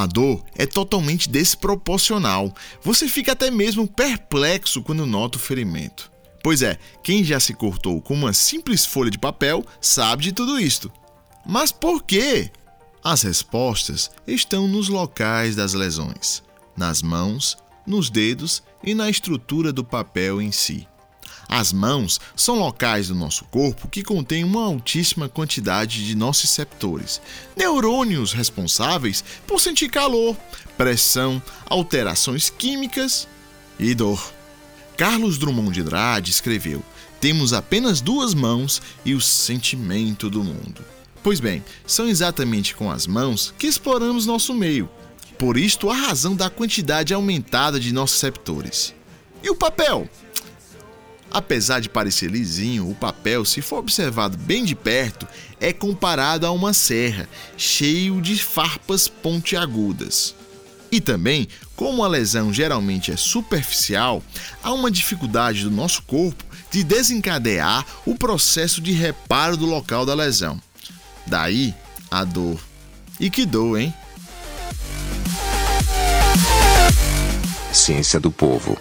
A dor é totalmente desproporcional. Você fica até mesmo perplexo quando nota o ferimento. Pois é, quem já se cortou com uma simples folha de papel sabe de tudo isto. Mas por quê? As respostas estão nos locais das lesões, nas mãos, nos dedos e na estrutura do papel em si. As mãos são locais do nosso corpo que contêm uma altíssima quantidade de nociceptores, neurônios responsáveis por sentir calor, pressão, alterações químicas e dor. Carlos Drummond de Andrade escreveu: Temos apenas duas mãos e o sentimento do mundo. Pois bem, são exatamente com as mãos que exploramos nosso meio. Por isto, a razão da quantidade aumentada de nociceptores. E o papel? Apesar de parecer lisinho, o papel, se for observado bem de perto, é comparado a uma serra, cheio de farpas pontiagudas. E também, como a lesão geralmente é superficial, há uma dificuldade do nosso corpo de desencadear o processo de reparo do local da lesão. Daí a dor. E que dor, hein? Ciência do povo.